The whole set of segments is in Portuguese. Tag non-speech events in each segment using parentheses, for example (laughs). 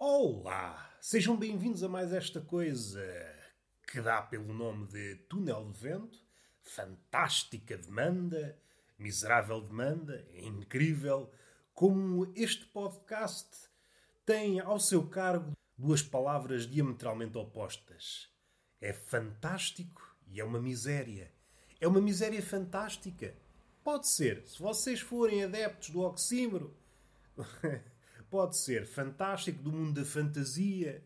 Olá! Sejam bem-vindos a mais esta coisa que dá pelo nome de Túnel de Vento. Fantástica demanda, miserável demanda, é incrível como este podcast tem ao seu cargo duas palavras diametralmente opostas. É fantástico e é uma miséria. É uma miséria fantástica. Pode ser, se vocês forem adeptos do oxímoro. (laughs) pode ser fantástico, do mundo da fantasia,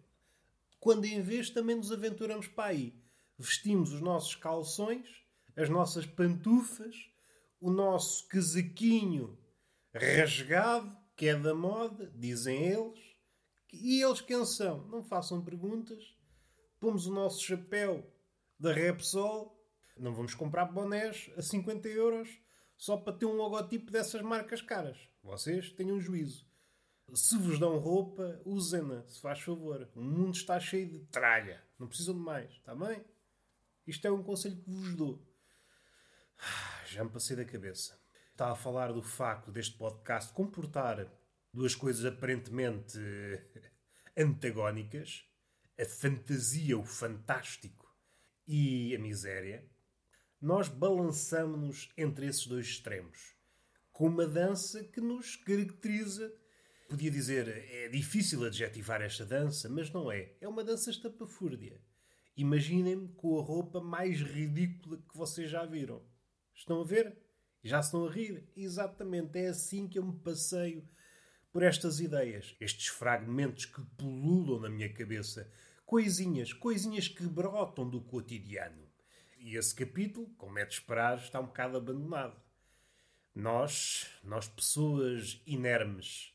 quando em vez também nos aventuramos para aí. Vestimos os nossos calções, as nossas pantufas, o nosso casaquinho rasgado, que é da moda, dizem eles. E eles quem são? Não façam perguntas. Pomos o nosso chapéu da Repsol. Não vamos comprar bonés a 50 euros só para ter um logotipo dessas marcas caras. Vocês tenham juízo. Se vos dão roupa, usem-na, se faz favor. O mundo está cheio de tralha. Não precisam de mais, está bem? Isto é um conselho que vos dou. Ah, já me passei da cabeça. Estava a falar do facto deste podcast comportar duas coisas aparentemente antagónicas: a fantasia, o fantástico e a miséria. Nós balançamos-nos entre esses dois extremos, com uma dança que nos caracteriza Podia dizer, é difícil adjetivar esta dança, mas não é. É uma dança estapafúrdia. Imaginem-me com a roupa mais ridícula que vocês já viram. Estão a ver? Já se estão a rir? Exatamente, é assim que eu me passeio por estas ideias. Estes fragmentos que pululam na minha cabeça. Coisinhas, coisinhas que brotam do cotidiano. E esse capítulo, como é de esperar, está um bocado abandonado. Nós, nós pessoas inermes,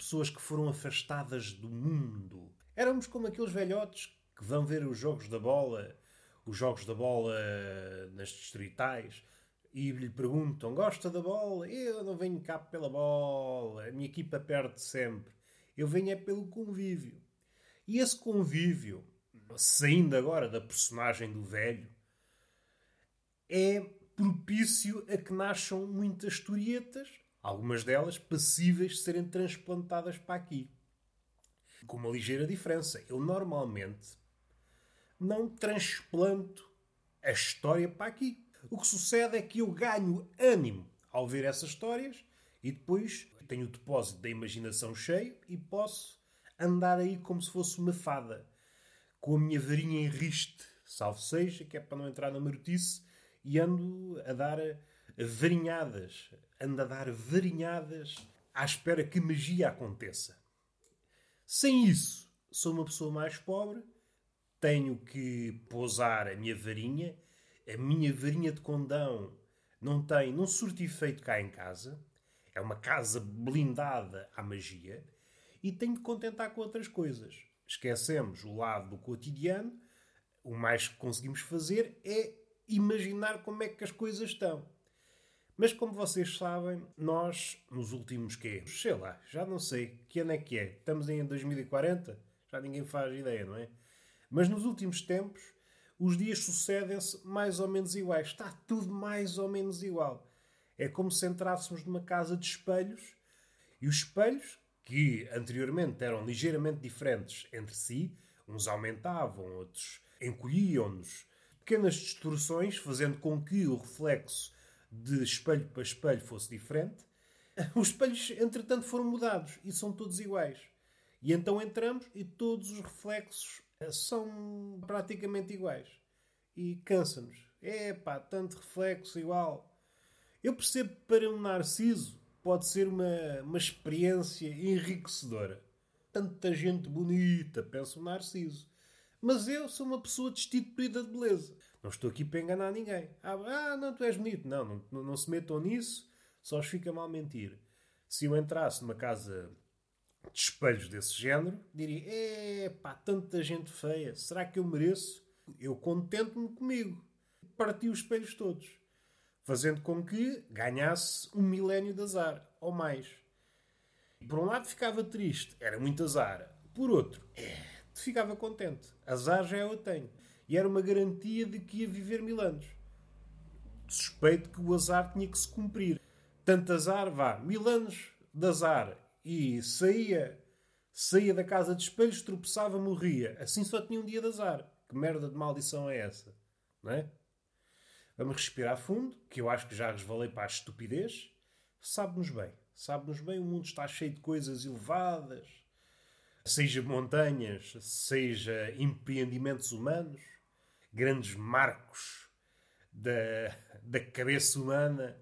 pessoas que foram afastadas do mundo. Éramos como aqueles velhotes que vão ver os jogos da bola, os jogos da bola nas distritais, e lhe perguntam: gosta da bola? Eu não venho cá pela bola, a minha equipa perde sempre. Eu venho é pelo convívio. E esse convívio, saindo agora da personagem do velho, é propício a que nasçam muitas historietas algumas delas passíveis de serem transplantadas para aqui. Com uma ligeira diferença. Eu normalmente não transplanto a história para aqui. O que sucede é que eu ganho ânimo ao ver essas histórias e depois tenho o depósito da imaginação cheio e posso andar aí como se fosse uma fada, com a minha varinha em riste, salvo seja, que é para não entrar na marotice, e ando a dar varinhadas, anda a dar varinhadas à espera que magia aconteça. Sem isso, sou uma pessoa mais pobre, tenho que pousar a minha varinha, a minha varinha de condão não tem, não surte efeito cá em casa, é uma casa blindada à magia, e tenho que contentar com outras coisas. Esquecemos o lado do cotidiano, o mais que conseguimos fazer é imaginar como é que as coisas estão. Mas como vocês sabem, nós, nos últimos quê? Sei lá, já não sei que ano é que é. Estamos em 2040? Já ninguém faz ideia, não é? Mas nos últimos tempos, os dias sucedem-se mais ou menos iguais. Está tudo mais ou menos igual. É como se entrássemos numa casa de espelhos e os espelhos, que anteriormente eram ligeiramente diferentes entre si, uns aumentavam, outros encolhiam-nos, pequenas distorções, fazendo com que o reflexo de espelho para espelho fosse diferente, os espelhos, entretanto, foram mudados e são todos iguais. E então entramos e todos os reflexos eh, são praticamente iguais. E cansa-nos. É pá, tanto reflexo igual. Eu percebo que para um narciso pode ser uma, uma experiência enriquecedora. Tanta gente bonita, pensa o narciso. Mas eu sou uma pessoa destituída de beleza. Não estou aqui para enganar ninguém. Ah, ah não, tu és bonito. Não, não, não, se metam nisso, só os fica mal mentir. Se eu entrasse numa casa de espelhos desse género, diria: é pá, tanta gente feia, será que eu mereço? Eu contento-me comigo. Parti os espelhos todos, fazendo com que ganhasse um milénio de azar, ou mais. Por um lado ficava triste, era muito azar. Por outro, é, ficava contente. Azar já eu tenho e era uma garantia de que ia viver mil anos. Suspeito que o azar tinha que se cumprir. Tanto azar, vá, mil anos de azar e saía Saía da casa de espelhos, tropeçava, morria. Assim só tinha um dia de azar. Que merda de maldição é essa? Não é? Vamos respirar fundo, que eu acho que já resvalei para a estupidez. Sabe-nos bem. Sabe-nos bem, o mundo está cheio de coisas elevadas. Seja montanhas, seja empreendimentos humanos, grandes marcos da, da cabeça humana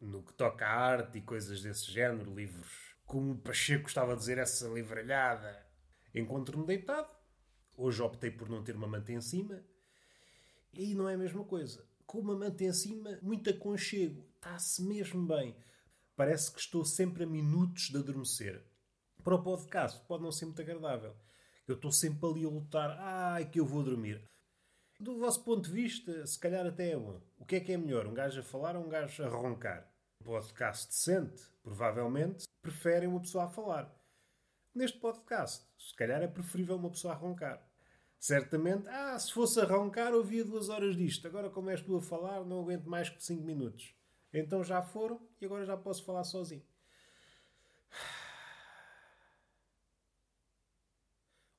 no que toca à arte e coisas desse género, livros. Como o Pacheco estava a dizer, essa livralhada. Encontro-me deitado. Hoje optei por não ter uma manta em cima. E aí não é a mesma coisa. Com uma manta em cima, muito aconchego. Está-se mesmo bem. Parece que estou sempre a minutos de adormecer. Para o podcast pode não ser muito agradável. Eu estou sempre ali a lutar. Ai, que eu vou dormir. Do vosso ponto de vista, se calhar até é bom. O que é que é melhor? Um gajo a falar ou um gajo a roncar? podcast decente, provavelmente, preferem uma pessoa a falar. Neste podcast, se calhar é preferível uma pessoa a roncar. Certamente, ah, se fosse a roncar, ouvia duas horas disto. Agora, como és tu a falar, não aguento mais que cinco minutos. Então já foram e agora já posso falar sozinho.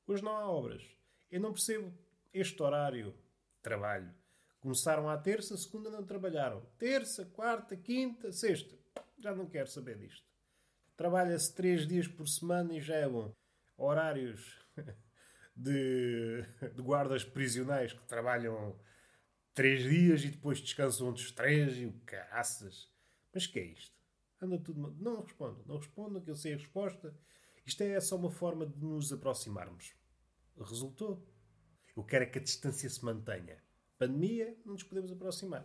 Hoje não há obras. Eu não percebo este horário trabalho. Começaram à terça, segunda não trabalharam. Terça, quarta, quinta, sexta. Já não quero saber disto. Trabalha-se três dias por semana e já é bom. Horários (laughs) de, de guardas prisionais que trabalham três dias e depois descansam outros três e o caraças. Mas que é isto? Anda tudo. Não respondo, não respondo, que eu sei a resposta. Isto é só uma forma de nos aproximarmos. Resultou. Eu quero é que a distância se mantenha pandemia, não nos podemos aproximar.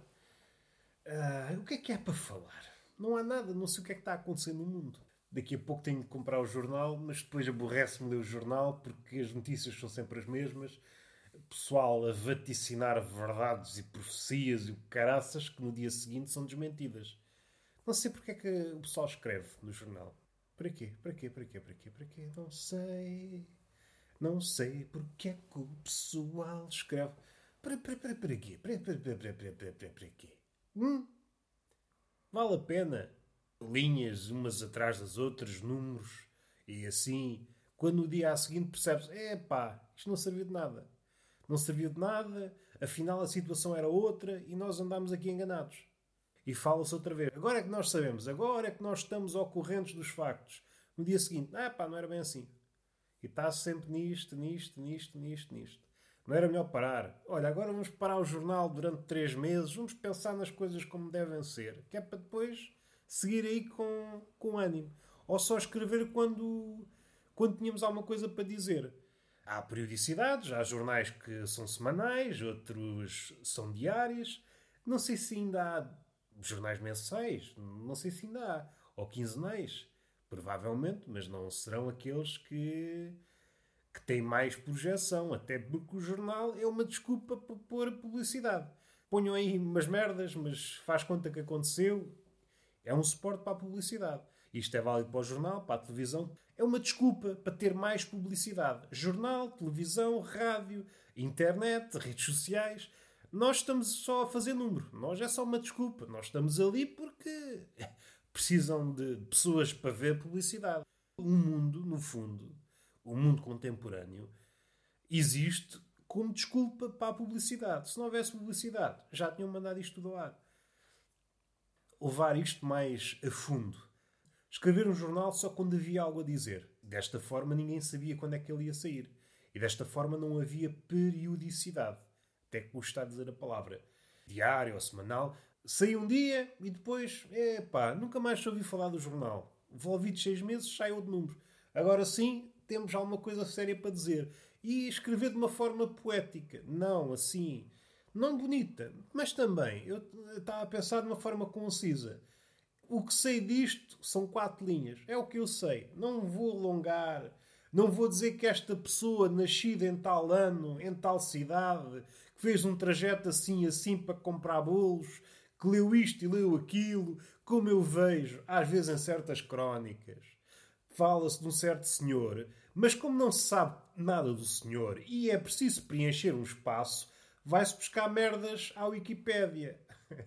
Uh, o que é que é para falar? Não há nada, não sei o que é que está a acontecer no mundo. Daqui a pouco tenho de comprar o jornal, mas depois aborrece-me ler o jornal porque as notícias são sempre as mesmas. Pessoal a vaticinar verdades e profecias e caraças que no dia seguinte são desmentidas. Não sei porque é que o pessoal escreve no jornal. Para quê? Para quê? Para quê? Para quê? Para quê? Não sei. Não sei porque é que o pessoal escreve. Para, para, para, para quê? Para, para, para, para, para, para, para, para quê? Hum? Vale a pena? Linhas umas atrás das outras, números, e assim, quando no dia a seguinte percebes, é pá, isto não serviu de nada. Não serviu de nada, afinal a situação era outra e nós andámos aqui enganados. E fala-se outra vez. Agora é que nós sabemos, agora é que nós estamos ao corrente dos factos. No dia seguinte, ah pá, não era bem assim. E está sempre nisto, nisto, nisto, nisto, nisto. Não era melhor parar? Olha, agora vamos parar o jornal durante três meses, vamos pensar nas coisas como devem ser, que é para depois seguir aí com, com ânimo. Ou só escrever quando, quando tínhamos alguma coisa para dizer. Há periodicidades, há jornais que são semanais, outros são diários. Não sei se ainda há jornais mensais, não sei se ainda há. Ou quinzenais, provavelmente, mas não serão aqueles que que tem mais projeção, até porque o jornal é uma desculpa para pôr publicidade. Ponham aí umas merdas, mas faz conta que aconteceu. É um suporte para a publicidade. Isto é válido para o jornal, para a televisão. É uma desculpa para ter mais publicidade. Jornal, televisão, rádio, internet, redes sociais. Nós estamos só a fazer número. Nós é só uma desculpa. Nós estamos ali porque precisam de pessoas para ver publicidade. O mundo, no fundo, o mundo contemporâneo, existe como desculpa para a publicidade. Se não houvesse publicidade, já tinham mandado isto ao ar. Levar isto mais a fundo. Escrever um jornal só quando havia algo a dizer. Desta forma, ninguém sabia quando é que ele ia sair. E desta forma, não havia periodicidade. Até que custa a dizer a palavra. Diário ou semanal. Saía um dia e depois, epá, nunca mais ouvi falar do jornal. Envolvidos seis meses, sai outro número. Agora sim, temos alguma coisa séria para dizer. E escrever de uma forma poética. Não assim. Não bonita, mas também. Eu estava a pensar de uma forma concisa. O que sei disto são quatro linhas. É o que eu sei. Não vou alongar. Não vou dizer que esta pessoa, nascida em tal ano, em tal cidade, que fez um trajeto assim assim para comprar bolos, que leu isto e leu aquilo, como eu vejo, às vezes em certas crónicas fala-se de um certo senhor, mas como não se sabe nada do senhor e é preciso preencher um espaço, vai-se buscar merdas à Wikipédia. (laughs)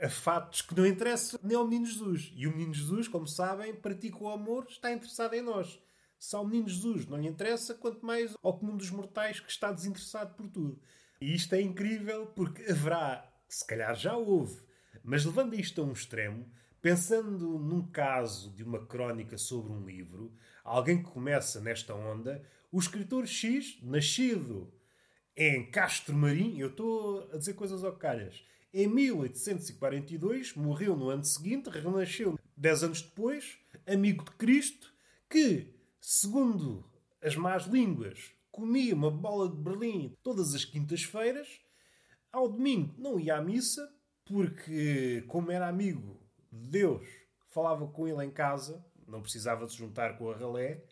a fatos que não interessam nem ao Menino Jesus. E o Menino Jesus, como sabem, pratica o amor, está interessado em nós. Se ao menino Jesus não lhe interessa, quanto mais ao comum dos mortais que está desinteressado por tudo. E isto é incrível porque haverá, se calhar já houve, mas levando isto a um extremo, pensando num caso de uma crónica sobre um livro, alguém que começa nesta onda, o escritor X, nascido em Castro Marim, eu estou a dizer coisas ao calhas, em 1842, morreu no ano seguinte, renasceu dez anos depois, amigo de Cristo, que, segundo as más línguas, comia uma bola de Berlim todas as quintas-feiras, ao domingo. Não ia à missa, porque, como era amigo de Deus, falava com ele em casa, não precisava se juntar com a ralé,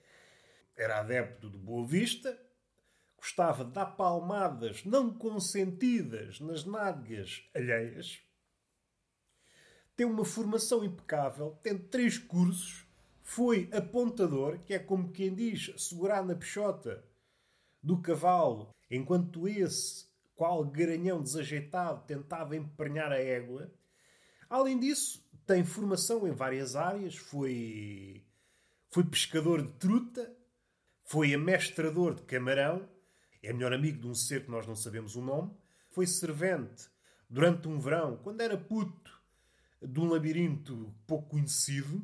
era adepto de Boa Vista, gostava de dar palmadas não consentidas nas nádegas alheias, tem uma formação impecável, tem três cursos, foi apontador, que é como quem diz, segurar na peixota do cavalo, enquanto esse, qual garanhão desajeitado, tentava emprenhar a égua. Além disso, tem formação em várias áreas, foi, foi pescador de truta, foi amestrador de camarão, é melhor amigo de um ser que nós não sabemos o nome, foi servente durante um verão, quando era puto, de um labirinto pouco conhecido,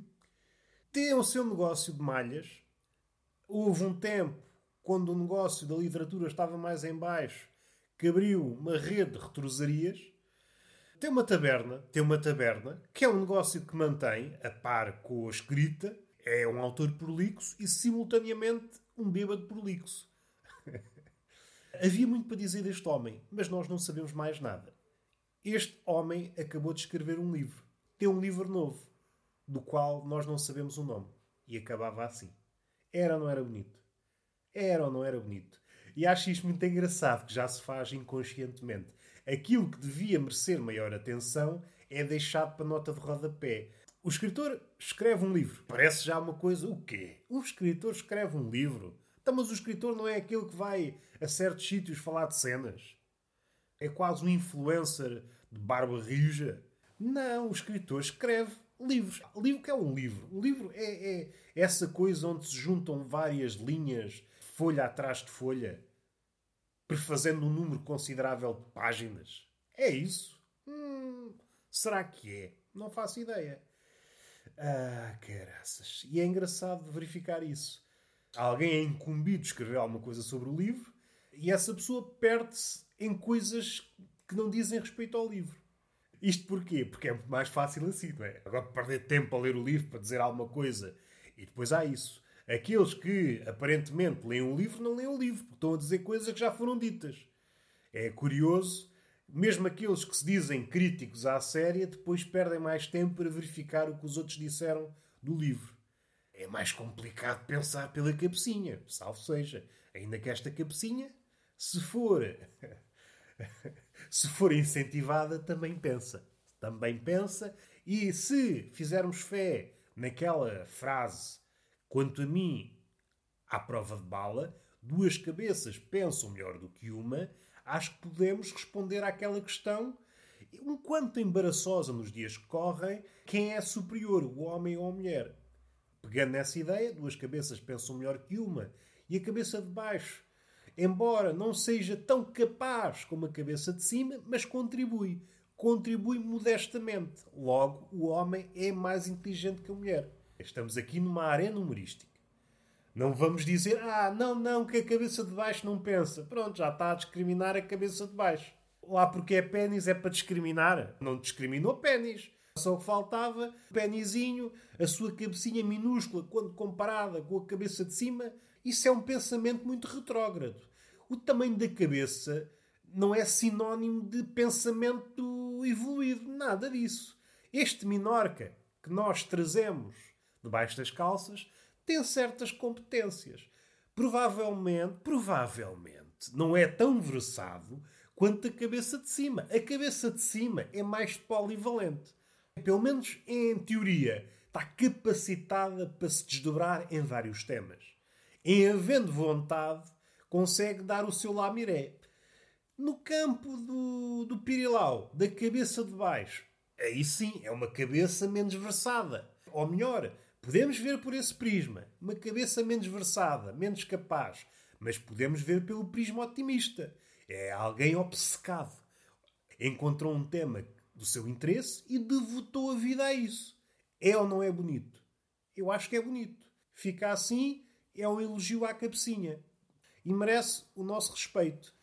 tem o seu negócio de malhas. Houve um tempo, quando o negócio da literatura estava mais em baixo, que abriu uma rede de retrosarias. Tem uma taberna, tem uma taberna, que é um negócio que mantém, a par com a escrita, é um autor prolixo e simultaneamente um bêbado prolixo. (laughs) Havia muito para dizer deste homem, mas nós não sabemos mais nada. Este homem acabou de escrever um livro. Tem um livro novo, do qual nós não sabemos o nome. E acabava assim. Era ou não era bonito? Era ou não era bonito? E acho isto muito engraçado, que já se faz inconscientemente. Aquilo que devia merecer maior atenção é deixado para nota de rodapé. O escritor escreve um livro. Parece já uma coisa. O quê? O escritor escreve um livro. Então, mas o escritor não é aquele que vai a certos sítios falar de cenas. É quase um influencer de barba rija. Não, o escritor escreve livros. O livro que é um livro? Um livro é, é essa coisa onde se juntam várias linhas, folha atrás de folha, prefazendo um número considerável de páginas. É isso? Hum, será que é? Não faço ideia. Ah, caraças. E é engraçado verificar isso. Alguém é incumbido de escrever alguma coisa sobre o livro e essa pessoa perde-se em coisas que não dizem respeito ao livro. Isto porquê? Porque é muito mais fácil assim, não é? Agora perder tempo a ler o livro para dizer alguma coisa. E depois há isso. Aqueles que aparentemente leem o livro não leem o livro, porque estão a dizer coisas que já foram ditas. É curioso, mesmo aqueles que se dizem críticos à série, depois perdem mais tempo para verificar o que os outros disseram do livro. É mais complicado pensar pela cabecinha, salvo seja. Ainda que esta cabecinha, se for (laughs) se for incentivada, também pensa. Também pensa. E se fizermos fé naquela frase, quanto a mim, à prova de bala, duas cabeças pensam melhor do que uma, acho que podemos responder àquela questão, um quanto embaraçosa nos dias que correm, quem é superior, o homem ou a mulher. Pegando nessa ideia, duas cabeças pensam melhor que uma. E a cabeça de baixo embora não seja tão capaz como a cabeça de cima, mas contribui. Contribui modestamente. Logo, o homem é mais inteligente que a mulher. Estamos aqui numa arena humorística. Não vamos dizer, ah, não, não, que a cabeça de baixo não pensa. Pronto, já está a discriminar a cabeça de baixo. Lá porque é pênis é para discriminar. Não discriminou pênis. Só o faltava, penizinho, a sua cabecinha minúscula, quando comparada com a cabeça de cima, isso é um pensamento muito retrógrado. O tamanho da cabeça não é sinónimo de pensamento evoluído, nada disso. Este minorca que nós trazemos debaixo das calças tem certas competências. Provavelmente, provavelmente, não é tão versado quanto a cabeça de cima. A cabeça de cima é mais polivalente. Pelo menos em teoria, está capacitada para se desdobrar em vários temas em havendo vontade, consegue dar o seu lamiré. No campo do, do pirilau, da cabeça de baixo, aí sim é uma cabeça menos versada. Ou melhor, Podemos ver por esse prisma. Uma cabeça menos versada, menos capaz. Mas podemos ver pelo prisma otimista. É alguém obcecado. Encontrou um tema do seu interesse e devotou a vida a isso. É ou não é bonito? Eu acho que é bonito. Fica assim, é um elogio à cabecinha. E merece o nosso respeito.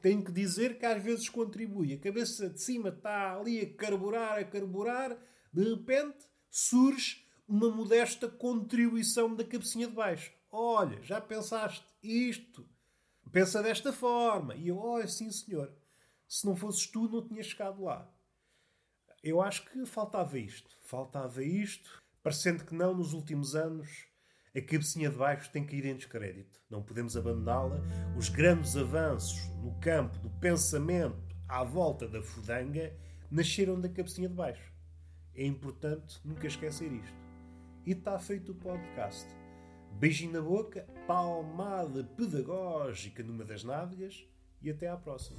Tenho que dizer que às vezes contribui. A cabeça de cima está ali a carburar, a carburar. De repente surge uma modesta contribuição da cabecinha de baixo. Olha, já pensaste isto? Pensa desta forma. E eu, olha, sim senhor. Se não fosses tu, não tinha chegado lá. Eu acho que faltava isto. Faltava isto. Parecendo que não, nos últimos anos, a cabecinha de baixo tem caído em descrédito. Não podemos abandoná-la. Os grandes avanços no campo do pensamento à volta da fudanga nasceram da cabecinha de baixo. É importante nunca esquecer isto. E está feito o podcast. Beijinho na boca, palmada pedagógica numa das nádegas e até à próxima.